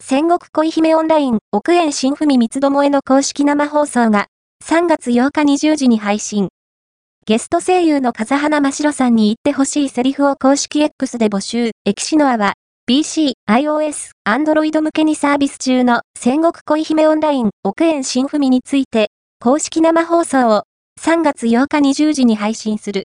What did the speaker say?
戦国恋姫オンライン、奥園新文三つどもえの公式生放送が、3月8日20時に配信。ゲスト声優の風花真白さんに言ってほしいセリフを公式 X で募集。エキシノアは、PC、iOS、Android 向けにサービス中の戦国恋姫オンライン、奥園新文について、公式生放送を3月8日20時に配信する。